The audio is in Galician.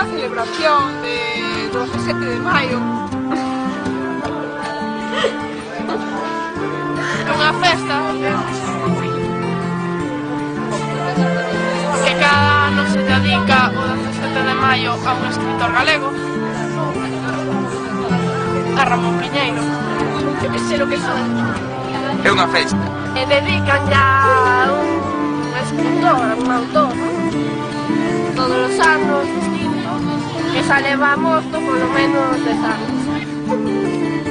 la celebración de, 27 17 de maio unha festa. Que cada ano se dedica o 17 de maio a un escritor galego a Ramón Piñeiro. Que sei o que son. É unha festa. E dedican ya a un escritor, a un autor todos os anos que salevamos por lo menos de tanto.